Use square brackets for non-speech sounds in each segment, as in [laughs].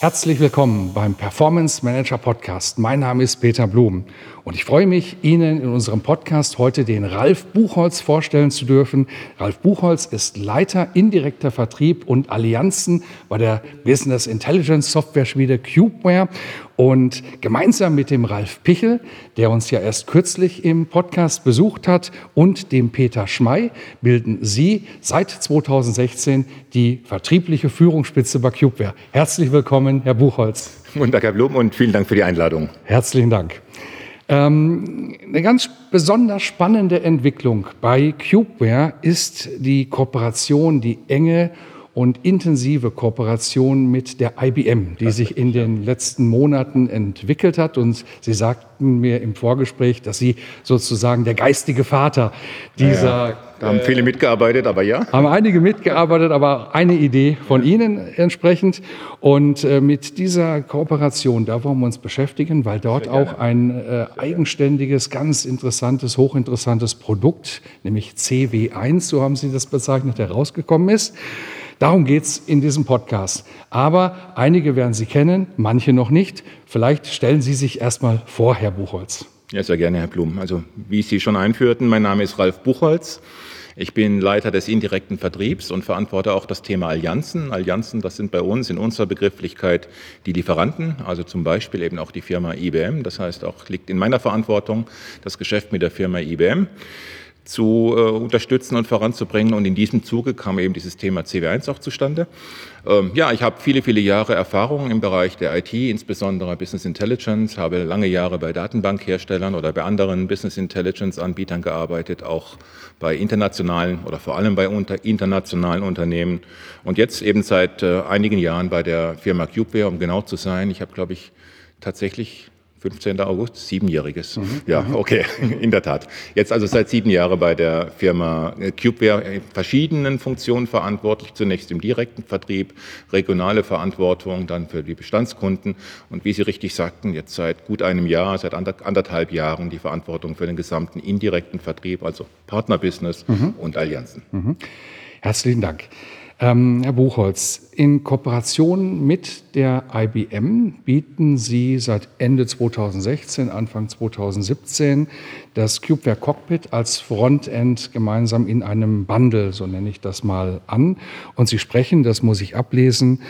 Herzlich willkommen beim Performance Manager Podcast. Mein Name ist Peter Blum und ich freue mich, Ihnen in unserem Podcast heute den Ralf Buchholz vorstellen zu dürfen. Ralf Buchholz ist Leiter indirekter Vertrieb und Allianzen bei der Business Intelligence Software Schmiede Cubeware und gemeinsam mit dem Ralf Pichel, der uns ja erst kürzlich im Podcast besucht hat, und dem Peter Schmey bilden Sie seit 2016 die vertriebliche Führungsspitze bei Cubeware. Herzlich willkommen, Herr Buchholz. Guten Tag, Herr Blum, und vielen Dank für die Einladung. Herzlichen Dank. Ähm, eine ganz besonders spannende Entwicklung bei Cubeware ist die Kooperation, die enge und intensive Kooperation mit der IBM, die sich in den letzten Monaten entwickelt hat. Und Sie sagten mir im Vorgespräch, dass Sie sozusagen der geistige Vater dieser. Ja, da haben viele mitgearbeitet, aber ja. Haben einige mitgearbeitet, aber eine Idee von Ihnen entsprechend. Und äh, mit dieser Kooperation, da wollen wir uns beschäftigen, weil dort auch ein äh, eigenständiges, ganz interessantes, hochinteressantes Produkt, nämlich CW1, so haben Sie das bezeichnet, herausgekommen ist. Darum geht es in diesem Podcast. Aber einige werden Sie kennen, manche noch nicht. Vielleicht stellen Sie sich erstmal vor, Herr Buchholz. Ja, sehr gerne, Herr Blum. Also, wie Sie schon einführten, mein Name ist Ralf Buchholz. Ich bin Leiter des indirekten Vertriebs und verantworte auch das Thema Allianzen. Allianzen, das sind bei uns in unserer Begrifflichkeit die Lieferanten, also zum Beispiel eben auch die Firma IBM. Das heißt, auch liegt in meiner Verantwortung das Geschäft mit der Firma IBM zu äh, unterstützen und voranzubringen. Und in diesem Zuge kam eben dieses Thema CW1 auch zustande. Ähm, ja, ich habe viele, viele Jahre Erfahrung im Bereich der IT, insbesondere Business Intelligence, habe lange Jahre bei Datenbankherstellern oder bei anderen Business Intelligence Anbietern gearbeitet, auch bei internationalen oder vor allem bei unter, internationalen Unternehmen. Und jetzt eben seit äh, einigen Jahren bei der Firma Cubeware, um genau zu sein. Ich habe, glaube ich, tatsächlich 15. August, siebenjähriges. Mhm. Ja, mhm. okay, [laughs] in der Tat. Jetzt also seit sieben Jahren bei der Firma Cubeware in verschiedenen Funktionen verantwortlich. Zunächst im direkten Vertrieb, regionale Verantwortung, dann für die Bestandskunden und wie Sie richtig sagten, jetzt seit gut einem Jahr, seit anderthalb Jahren die Verantwortung für den gesamten indirekten Vertrieb, also Partnerbusiness mhm. und Allianzen. Mhm. Herzlichen Dank. Ähm, Herr Buchholz, in Kooperation mit der IBM bieten Sie seit Ende 2016, Anfang 2017 das Cubeware Cockpit als Frontend gemeinsam in einem Bundle, so nenne ich das mal, an. Und Sie sprechen, das muss ich ablesen,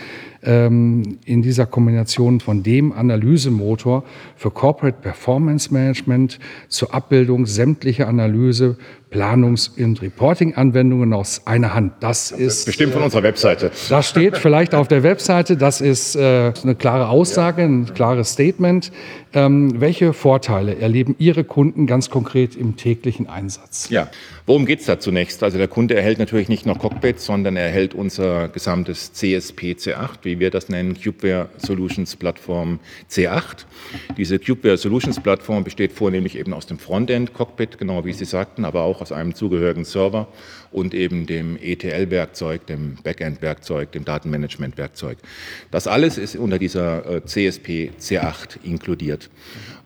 ähm, in dieser Kombination von dem Analysemotor für Corporate Performance Management zur Abbildung sämtlicher Analyse, Planungs- und Reporting-Anwendungen aus einer Hand. Das ist bestimmt von unserer Webseite. Das steht vielleicht auf der Webseite. Das ist äh, eine klare Aussage, ein klares Statement. Ähm, welche Vorteile erleben Ihre Kunden ganz konkret im täglichen Einsatz? Ja, worum geht es da zunächst? Also der Kunde erhält natürlich nicht nur Cockpit, sondern er erhält unser gesamtes CSP C8, wie wir das nennen, Cubeware Solutions Plattform C8. Diese Cubeware Solutions Plattform besteht vornehmlich eben aus dem Frontend Cockpit, genau wie Sie sagten, aber auch aus einem zugehörigen Server und eben dem ETL-Werkzeug, dem Backend-Werkzeug, dem Datenmanagement-Werkzeug. Das alles ist unter dieser äh, CSP C8 inkludiert.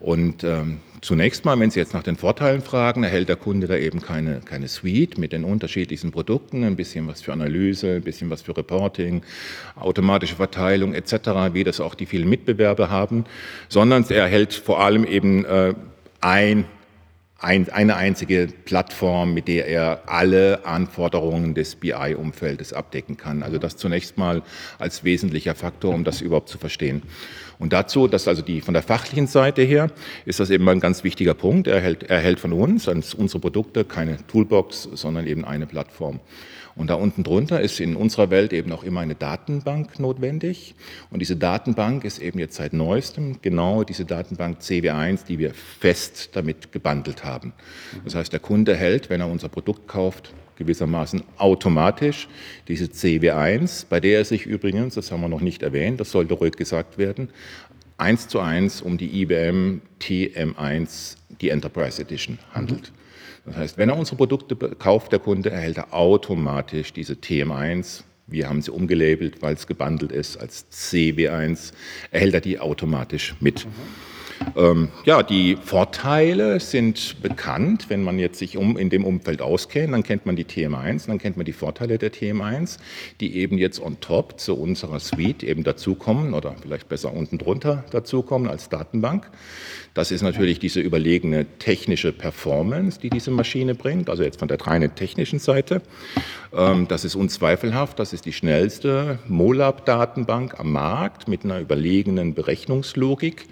Und ähm, zunächst mal, wenn Sie jetzt nach den Vorteilen fragen, erhält der Kunde da eben keine, keine Suite mit den unterschiedlichsten Produkten, ein bisschen was für Analyse, ein bisschen was für Reporting, automatische Verteilung etc., wie das auch die vielen Mitbewerber haben, sondern er erhält vor allem eben äh, ein ein, eine einzige Plattform, mit der er alle Anforderungen des BI-Umfeldes abdecken kann. Also das zunächst mal als wesentlicher Faktor, um das überhaupt zu verstehen. Und dazu, dass also die von der fachlichen Seite her, ist das eben ein ganz wichtiger Punkt. Er erhält, er erhält von uns, als unsere Produkte, keine Toolbox, sondern eben eine Plattform. Und da unten drunter ist in unserer Welt eben auch immer eine Datenbank notwendig. Und diese Datenbank ist eben jetzt seit neuestem genau diese Datenbank CW1, die wir fest damit gebundelt haben. Das heißt, der Kunde hält, wenn er unser Produkt kauft, gewissermaßen automatisch diese CW1, bei der er sich übrigens, das haben wir noch nicht erwähnt, das sollte ruhig gesagt werden, eins zu eins um die IBM TM1, die Enterprise Edition handelt. Das heißt, wenn er unsere Produkte kauft, der Kunde, erhält er automatisch diese TM1. Wir haben sie umgelabelt, weil es gebundelt ist als CW1, erhält er die automatisch mit. Ähm, ja, die Vorteile sind bekannt. Wenn man jetzt sich um, in dem Umfeld auskennt, dann kennt man die TM1, dann kennt man die Vorteile der TM1, die eben jetzt on top zu unserer Suite eben dazukommen oder vielleicht besser unten drunter dazukommen als Datenbank. Das ist natürlich diese überlegene technische Performance, die diese Maschine bringt, also jetzt von der reinen technischen Seite. Ähm, das ist unzweifelhaft, das ist die schnellste MOLAB-Datenbank am Markt mit einer überlegenen Berechnungslogik,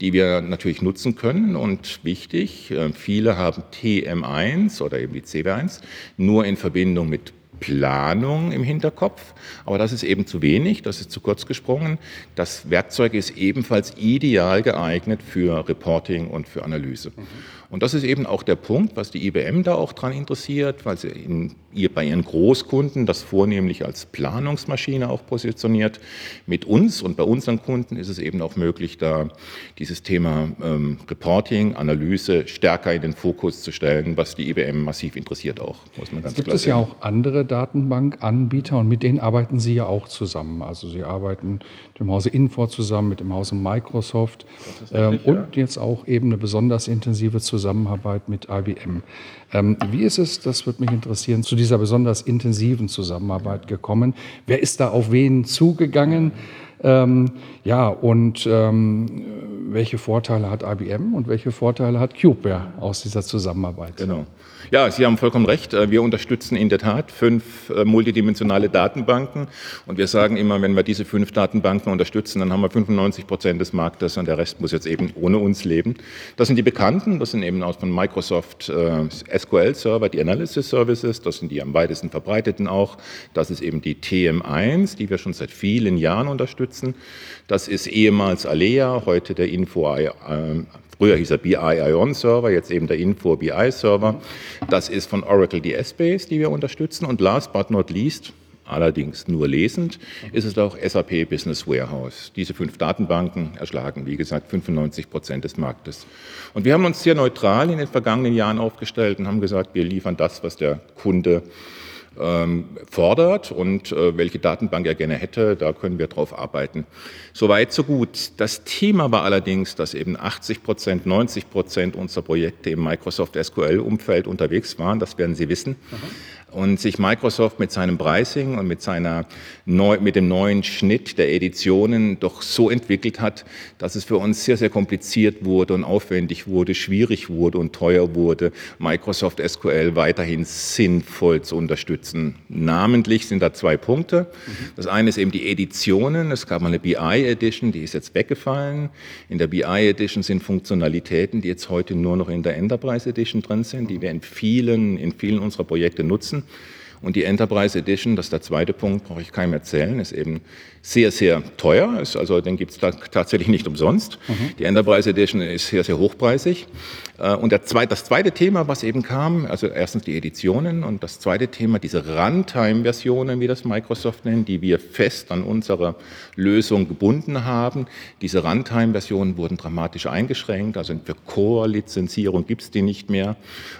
die wir natürlich nutzen können. Und wichtig, äh, viele haben TM1 oder eben die CW1 nur in Verbindung mit Planung im Hinterkopf, aber das ist eben zu wenig, das ist zu kurz gesprungen. Das Werkzeug ist ebenfalls ideal geeignet für Reporting und für Analyse. Mhm. Und das ist eben auch der Punkt, was die IBM da auch dran interessiert, weil sie in, ihr, bei ihren Großkunden das vornehmlich als Planungsmaschine auch positioniert. Mit uns und bei unseren Kunden ist es eben auch möglich, da dieses Thema ähm, Reporting, Analyse stärker in den Fokus zu stellen, was die IBM massiv interessiert auch, muss man ganz Gibt klar es sagen. ja auch andere Datenbankanbieter und mit denen arbeiten Sie ja auch zusammen. Also Sie arbeiten mit dem Hause Infor zusammen, mit dem Hause Microsoft ähm, und ja. jetzt auch eben eine besonders intensive Zusammenarbeit Zusammenarbeit mit IBM. Ähm, wie ist es, das würde mich interessieren, zu dieser besonders intensiven Zusammenarbeit gekommen? Wer ist da auf wen zugegangen? Ähm, ja, und ähm, welche Vorteile hat IBM und welche Vorteile hat CubeWare aus dieser Zusammenarbeit? Genau. Ja, Sie haben vollkommen recht. Äh, wir unterstützen in der Tat fünf äh, multidimensionale Datenbanken. Und wir sagen immer, wenn wir diese fünf Datenbanken unterstützen, dann haben wir 95 Prozent des Marktes und der Rest muss jetzt eben ohne uns leben. Das sind die bekannten. Das sind eben aus von Microsoft äh, SQL Server, die Analysis Services. Das sind die am weitesten verbreiteten auch. Das ist eben die TM1, die wir schon seit vielen Jahren unterstützen. Das ist ehemals Alea, heute der Info Früher hieß er BI Ion Server, jetzt eben der Info BI Server. Das ist von Oracle die S-Base, die wir unterstützen. Und last but not least, allerdings nur lesend, ist es auch SAP Business Warehouse. Diese fünf Datenbanken erschlagen, wie gesagt, 95 Prozent des Marktes. Und wir haben uns sehr neutral in den vergangenen Jahren aufgestellt und haben gesagt, wir liefern das, was der Kunde fordert und äh, welche Datenbank er gerne hätte, da können wir drauf arbeiten. Soweit, so gut. Das Thema war allerdings, dass eben 80 Prozent, 90 Prozent unserer Projekte im Microsoft SQL-Umfeld unterwegs waren. Das werden Sie wissen. Mhm und sich Microsoft mit seinem Pricing und mit, seiner neu, mit dem neuen Schnitt der Editionen doch so entwickelt hat, dass es für uns sehr, sehr kompliziert wurde und aufwendig wurde, schwierig wurde und teuer wurde, Microsoft SQL weiterhin sinnvoll zu unterstützen. Namentlich sind da zwei Punkte. Das eine ist eben die Editionen. Es gab mal eine BI Edition, die ist jetzt weggefallen. In der BI Edition sind Funktionalitäten, die jetzt heute nur noch in der Enterprise Edition drin sind, die wir in vielen, in vielen unserer Projekte nutzen nutzen. Und die Enterprise Edition, das ist der zweite Punkt, brauche ich keinem erzählen, ist eben sehr, sehr teuer. Ist also den gibt es tatsächlich nicht umsonst. Mhm. Die Enterprise Edition ist sehr, sehr hochpreisig. Äh, und zweite, das zweite Thema, was eben kam, also erstens die Editionen und das zweite Thema, diese Runtime-Versionen, wie das Microsoft nennt, die wir fest an unsere Lösung gebunden haben. Diese Runtime-Versionen wurden dramatisch eingeschränkt. Also für Core-Lizenzierung gibt es die nicht mehr.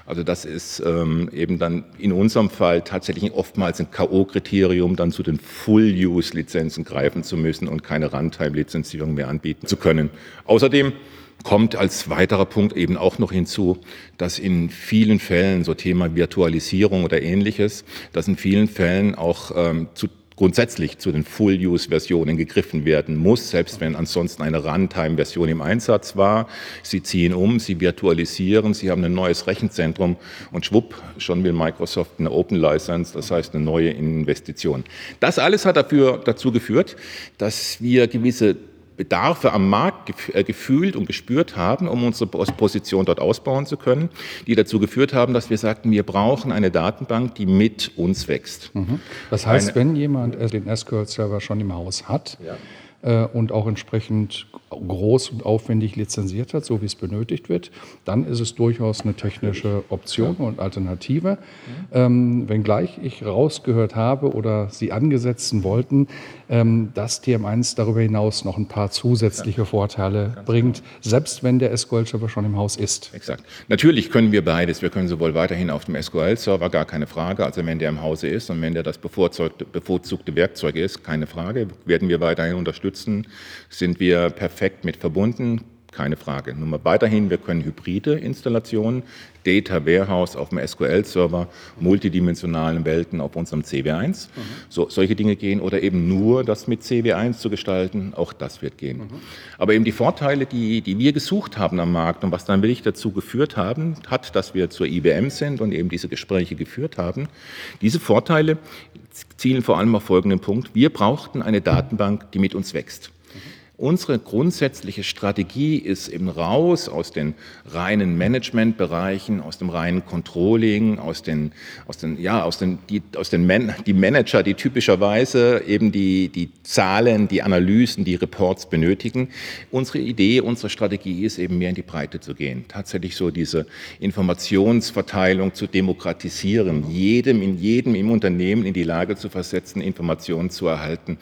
Also das ist ähm, eben dann in unserem Fall tatsächlich oftmals ein K.O.-Kriterium, dann zu den Full-Use-Lizenzen greifen zu müssen und keine Runtime-Lizenzierung mehr anbieten zu können. Außerdem kommt als weiterer Punkt eben auch noch hinzu, dass in vielen Fällen so Thema Virtualisierung oder ähnliches, dass in vielen Fällen auch ähm, zu grundsätzlich zu den Full-Use-Versionen gegriffen werden muss, selbst wenn ansonsten eine Runtime-Version im Einsatz war. Sie ziehen um, sie virtualisieren, sie haben ein neues Rechenzentrum und schwupp, schon will Microsoft eine Open License, das heißt eine neue Investition. Das alles hat dafür, dazu geführt, dass wir gewisse Bedarfe am Markt äh, gefühlt und gespürt haben, um unsere Position dort ausbauen zu können, die dazu geführt haben, dass wir sagten, wir brauchen eine Datenbank, die mit uns wächst. Mhm. Das heißt, eine, wenn jemand den SQL-Server schon im Haus hat, ja. äh, und auch entsprechend groß und aufwendig lizenziert hat, so wie es benötigt wird, dann ist es durchaus eine technische Option und Alternative. Ähm, wenngleich ich rausgehört habe oder Sie angesetzen wollten, dass TM1 darüber hinaus noch ein paar zusätzliche Vorteile Ganz bringt, genau. selbst wenn der SQL-Server schon im Haus ist. Exakt. Natürlich können wir beides. Wir können sowohl weiterhin auf dem SQL-Server, gar keine Frage, also wenn der im Hause ist und wenn der das bevorzugte, bevorzugte Werkzeug ist, keine Frage, werden wir weiterhin unterstützen. Sind wir perfekt mit verbunden? Keine Frage. Nur weiterhin, wir können hybride Installationen, Data Warehouse auf dem SQL-Server, multidimensionalen Welten auf unserem CW1, mhm. so, solche Dinge gehen oder eben nur das mit CW1 zu gestalten, auch das wird gehen. Mhm. Aber eben die Vorteile, die, die wir gesucht haben am Markt und was dann wirklich dazu geführt haben, hat, dass wir zur IBM sind und eben diese Gespräche geführt haben, diese Vorteile zielen vor allem auf folgenden Punkt. Wir brauchten eine Datenbank, die mit uns wächst. Unsere grundsätzliche Strategie ist eben raus aus den reinen Managementbereichen, aus dem reinen Controlling, aus den, aus den, ja, aus den, die, aus den Man, die Manager, die typischerweise eben die, die Zahlen, die Analysen, die Reports benötigen. Unsere Idee, unsere Strategie ist eben mehr in die Breite zu gehen. Tatsächlich so diese Informationsverteilung zu demokratisieren, jedem, in jedem im Unternehmen in die Lage zu versetzen, Informationen zu erhalten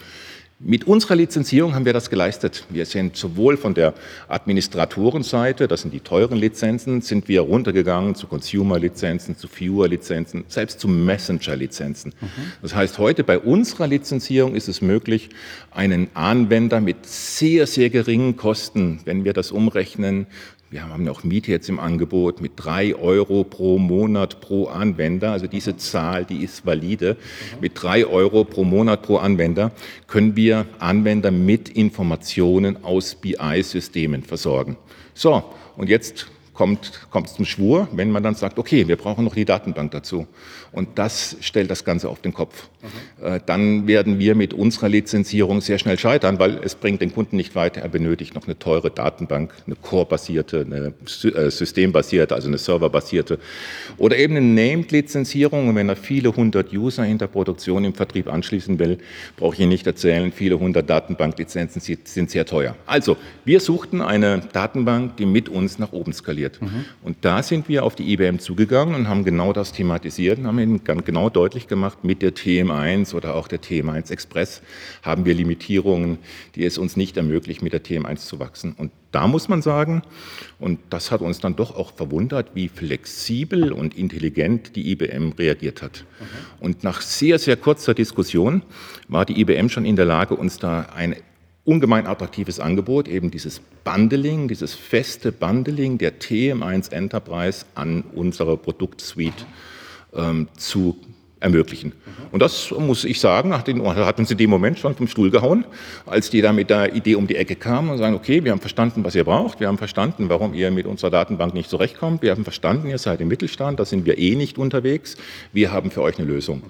mit unserer Lizenzierung haben wir das geleistet. Wir sind sowohl von der Administratorenseite, das sind die teuren Lizenzen, sind wir runtergegangen zu Consumer-Lizenzen, zu Viewer-Lizenzen, selbst zu Messenger-Lizenzen. Mhm. Das heißt, heute bei unserer Lizenzierung ist es möglich, einen Anwender mit sehr, sehr geringen Kosten, wenn wir das umrechnen, wir haben auch Miete jetzt im Angebot mit drei Euro pro Monat pro Anwender. Also diese Zahl, die ist valide. Mit drei Euro pro Monat pro Anwender können wir Anwender mit Informationen aus BI-Systemen versorgen. So, und jetzt kommt, kommt es zum Schwur, wenn man dann sagt, okay, wir brauchen noch die Datenbank dazu. Und das stellt das Ganze auf den Kopf. Mhm. Dann werden wir mit unserer Lizenzierung sehr schnell scheitern, weil es bringt den Kunden nicht weiter. Er benötigt noch eine teure Datenbank, eine Core-basierte, eine äh, systembasierte, also eine serverbasierte oder eben eine Named-Lizenzierung. Und wenn er viele hundert User in der Produktion im Vertrieb anschließen will, brauche ich Ihnen nicht erzählen, viele hundert Datenbanklizenzen sind sehr teuer. Also, wir suchten eine Datenbank, die mit uns nach oben skaliert. Mhm. Und da sind wir auf die IBM zugegangen und haben genau das thematisiert und haben Ihnen genau deutlich gemacht, mit der TM1 oder auch der TM1 Express haben wir Limitierungen, die es uns nicht ermöglichen, mit der TM1 zu wachsen. Und da muss man sagen, und das hat uns dann doch auch verwundert, wie flexibel und intelligent die IBM reagiert hat. Mhm. Und nach sehr, sehr kurzer Diskussion war die IBM schon in der Lage, uns da ein ungemein attraktives Angebot, eben dieses Bundling, dieses feste Bundling der TM1 Enterprise an unsere Produktsuite ähm, zu ermöglichen. Und das muss ich sagen, hat, den, hat uns in dem Moment schon vom Stuhl gehauen, als die da mit der Idee um die Ecke kamen und sagen, okay, wir haben verstanden, was ihr braucht, wir haben verstanden, warum ihr mit unserer Datenbank nicht zurechtkommt, wir haben verstanden, ihr seid im Mittelstand, da sind wir eh nicht unterwegs, wir haben für euch eine Lösung.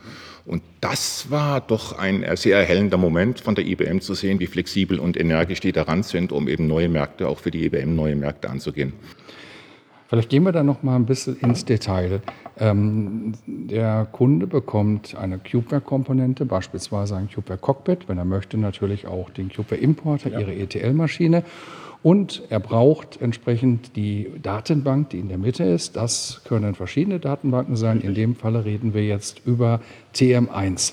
Und das war doch ein sehr erhellender Moment von der IBM zu sehen, wie flexibel und energisch die daran sind, um eben neue Märkte, auch für die IBM neue Märkte anzugehen. Vielleicht gehen wir da noch mal ein bisschen ins Detail. Ähm, der Kunde bekommt eine Cubeware-Komponente, beispielsweise ein Cubeware Cockpit, wenn er möchte natürlich auch den Cubeware Importer, ja. ihre ETL-Maschine. Und er braucht entsprechend die Datenbank, die in der Mitte ist. Das können verschiedene Datenbanken sein. In dem Falle reden wir jetzt über TM1.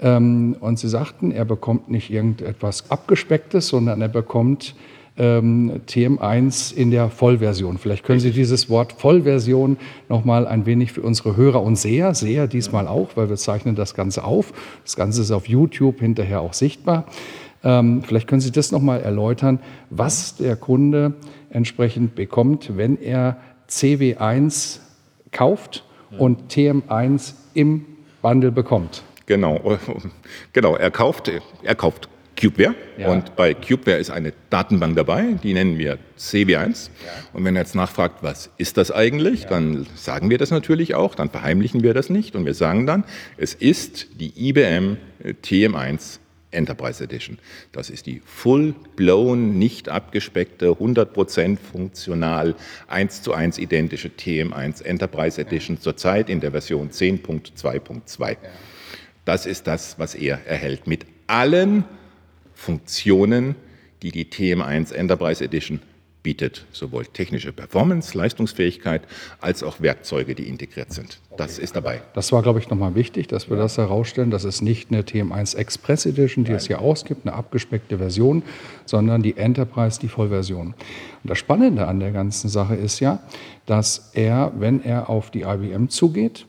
Ähm, und Sie sagten, er bekommt nicht irgendetwas Abgespecktes, sondern er bekommt ähm, TM1 in der Vollversion. Vielleicht können Sie dieses Wort Vollversion noch mal ein wenig für unsere Hörer und Seher, Seher diesmal auch, weil wir zeichnen das Ganze auf. Das Ganze ist auf YouTube hinterher auch sichtbar. Ähm, vielleicht können Sie das noch mal erläutern, was der Kunde entsprechend bekommt, wenn er CW1 kauft und TM1 im Bundle bekommt. Genau, genau. Er kauft, er kauft Cubeware. Ja. Und bei Cubeware ist eine Datenbank dabei, die nennen wir CW1. Ja. Und wenn er jetzt nachfragt, was ist das eigentlich, ja. dann sagen wir das natürlich auch, dann verheimlichen wir das nicht und wir sagen dann, es ist die IBM TM1 Enterprise Edition. Das ist die full-blown, nicht abgespeckte, 100% funktional, 1 zu 1 identische TM1 Enterprise Edition zurzeit in der Version 10.2.2. Das ist das, was er erhält mit allen Funktionen, die die TM1 Enterprise Edition bietet sowohl technische Performance, Leistungsfähigkeit als auch Werkzeuge, die integriert sind. Das ist dabei. Das war, glaube ich, nochmal wichtig, dass wir das herausstellen. Das ist nicht eine TM1 Express Edition, die Nein. es hier ausgibt, eine abgespeckte Version, sondern die Enterprise, die Vollversion. Und das Spannende an der ganzen Sache ist ja, dass er, wenn er auf die IBM zugeht,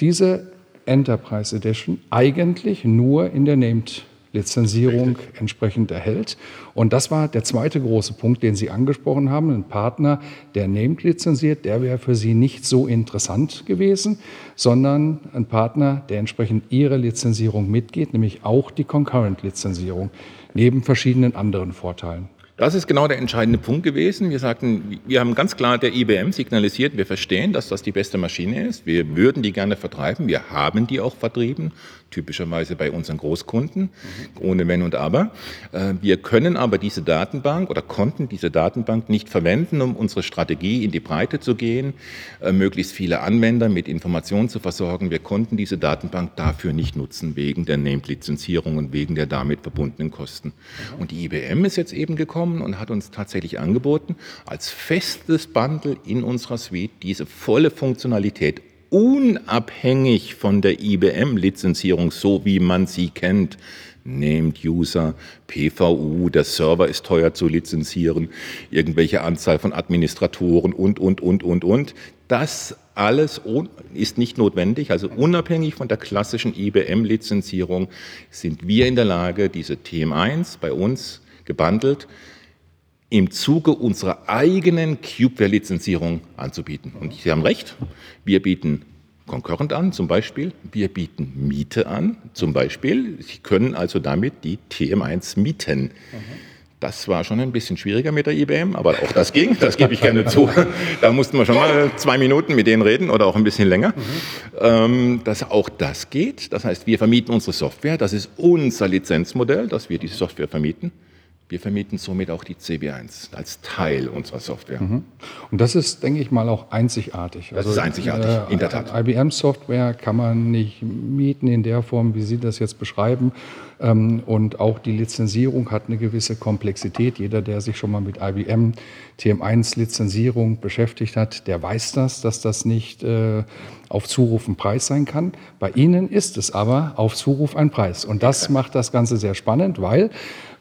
diese Enterprise Edition eigentlich nur in der Named Lizenzierung entsprechend erhält. Und das war der zweite große Punkt, den Sie angesprochen haben. Ein Partner, der Named lizenziert, der wäre für Sie nicht so interessant gewesen, sondern ein Partner, der entsprechend Ihre Lizenzierung mitgeht, nämlich auch die Concurrent-Lizenzierung, neben verschiedenen anderen Vorteilen. Das ist genau der entscheidende Punkt gewesen. Wir sagten, wir haben ganz klar der IBM signalisiert, wir verstehen, dass das die beste Maschine ist. Wir würden die gerne vertreiben. Wir haben die auch vertrieben typischerweise bei unseren Großkunden, ohne Wenn und Aber. Äh, wir können aber diese Datenbank oder konnten diese Datenbank nicht verwenden, um unsere Strategie in die Breite zu gehen, äh, möglichst viele Anwender mit Informationen zu versorgen. Wir konnten diese Datenbank dafür nicht nutzen, wegen der Named-Lizenzierung und wegen der damit verbundenen Kosten. Und die IBM ist jetzt eben gekommen und hat uns tatsächlich angeboten, als festes Bundle in unserer Suite diese volle Funktionalität unabhängig von der IBM-Lizenzierung, so wie man sie kennt, Named User, PVU, der Server ist teuer zu lizenzieren, irgendwelche Anzahl von Administratoren und, und, und, und, und. Das alles ist nicht notwendig. Also unabhängig von der klassischen IBM-Lizenzierung sind wir in der Lage, diese TM1 bei uns gebundelt im Zuge unserer eigenen Cubeware-Lizenzierung anzubieten. Und Sie haben recht, wir bieten Concurrent an, zum Beispiel. Wir bieten Miete an, zum Beispiel. Sie können also damit die TM1 mieten. Das war schon ein bisschen schwieriger mit der IBM, aber auch das ging, das gebe ich gerne zu. [laughs] Da mussten wir schon mal zwei Minuten mit denen reden oder auch ein bisschen länger. Mhm. dass auch das geht. Das heißt, wir vermieten unsere Software. Das ist unser Lizenzmodell, dass wir diese Software vermieten. Wir vermieten somit auch die CB1 als Teil unserer Software. Mhm. Und das ist, denke ich mal, auch einzigartig. Das also, ist einzigartig, äh, in der Tat. IBM-Software kann man nicht mieten in der Form, wie Sie das jetzt beschreiben. Ähm, und auch die Lizenzierung hat eine gewisse Komplexität. Jeder, der sich schon mal mit IBM TM1-Lizenzierung beschäftigt hat, der weiß das, dass das nicht äh, auf Zuruf ein Preis sein kann. Bei Ihnen ist es aber auf Zuruf ein Preis. Und das macht das Ganze sehr spannend, weil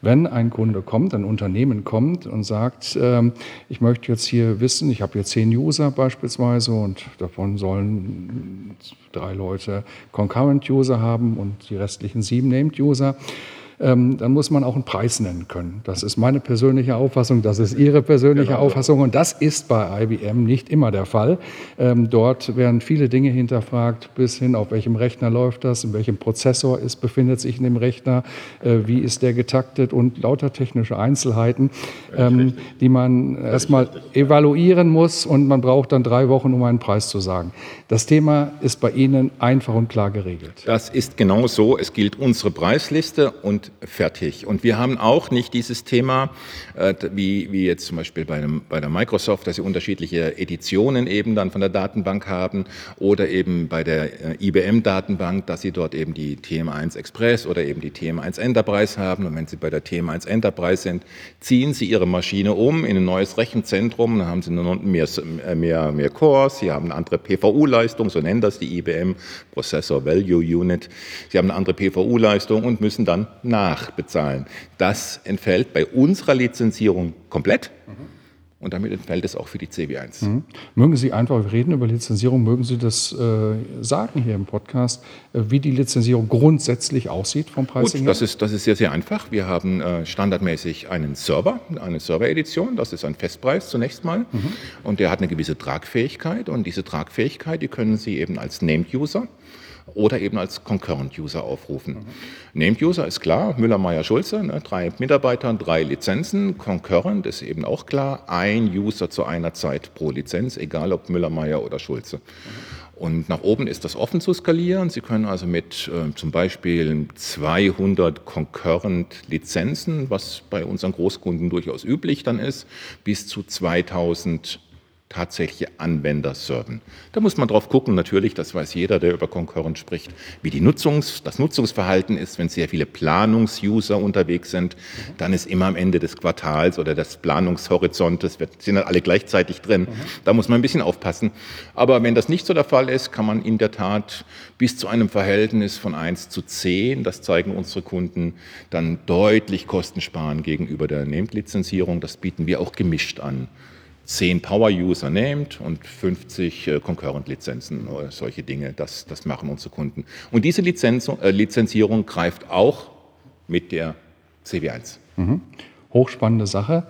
wenn ein Kunde kommt, ein Unternehmen kommt und sagt, ähm, ich möchte jetzt hier wissen, ich habe hier zehn User beispielsweise und davon sollen drei Leute Concurrent User haben und die restlichen sieben Named User casa ähm, dann muss man auch einen Preis nennen können. Das ist meine persönliche Auffassung, das ist Ihre persönliche genau. Auffassung und das ist bei IBM nicht immer der Fall. Ähm, dort werden viele Dinge hinterfragt, bis hin auf welchem Rechner läuft das, in welchem Prozessor ist, befindet sich in dem Rechner, äh, wie ist der getaktet und lauter technische Einzelheiten, ähm, die man erstmal evaluieren muss und man braucht dann drei Wochen, um einen Preis zu sagen. Das Thema ist bei Ihnen einfach und klar geregelt. Das ist genau so. Es gilt unsere Preisliste und fertig. Und wir haben auch nicht dieses Thema, äh, wie, wie jetzt zum Beispiel bei, einem, bei der Microsoft, dass sie unterschiedliche Editionen eben dann von der Datenbank haben oder eben bei der äh, IBM-Datenbank, dass sie dort eben die TM1 Express oder eben die TM1 Enterprise haben. Und wenn sie bei der TM1 Enterprise sind, ziehen sie ihre Maschine um in ein neues Rechenzentrum, dann haben sie mehr, mehr, mehr Cores, sie haben eine andere PVU-Leistung, so nennen das die IBM, Processor Value Unit. Sie haben eine andere PVU-Leistung und müssen dann nachbezahlen. Das entfällt bei unserer Lizenzierung komplett. Und damit entfällt es auch für die CB1. Mhm. Mögen Sie einfach, wir reden über Lizenzierung, mögen Sie das äh, sagen hier im Podcast, äh, wie die Lizenzierung grundsätzlich aussieht vom Pricing Gut, das ist, das ist sehr, sehr einfach. Wir haben äh, standardmäßig einen Server, eine Server-Edition, das ist ein Festpreis zunächst mal. Mhm. Und der hat eine gewisse Tragfähigkeit. Und diese Tragfähigkeit, die können Sie eben als Named-User oder eben als Concurrent-User aufrufen. Mhm. Named-User ist klar, Müller, Meyer, Schulze, ne, drei Mitarbeiter, drei Lizenzen. Concurrent ist eben auch klar, ein User zu einer Zeit pro Lizenz, egal ob Müller, Meyer oder Schulze. Mhm. Und nach oben ist das offen zu skalieren. Sie können also mit äh, zum Beispiel 200 Concurrent-Lizenzen, was bei unseren Großkunden durchaus üblich dann ist, bis zu 2000 tatsächliche Anwender serven. Da muss man drauf gucken, natürlich, das weiß jeder, der über Concurrent spricht, wie die Nutzungs-, das Nutzungsverhalten ist. Wenn sehr viele Planungsuser unterwegs sind, dann ist immer am Ende des Quartals oder des Planungshorizontes, sind dann alle gleichzeitig drin. Da muss man ein bisschen aufpassen. Aber wenn das nicht so der Fall ist, kann man in der Tat bis zu einem Verhältnis von 1 zu 10, das zeigen unsere Kunden, dann deutlich Kosten sparen gegenüber der Named-Lizenzierung. Das bieten wir auch gemischt an. 10 Power-User named und 50 äh, Concurrent-Lizenzen solche Dinge. Das, das machen unsere Kunden. Und diese Lizenz, äh, Lizenzierung greift auch mit der CW1. Mhm. Hochspannende Sache.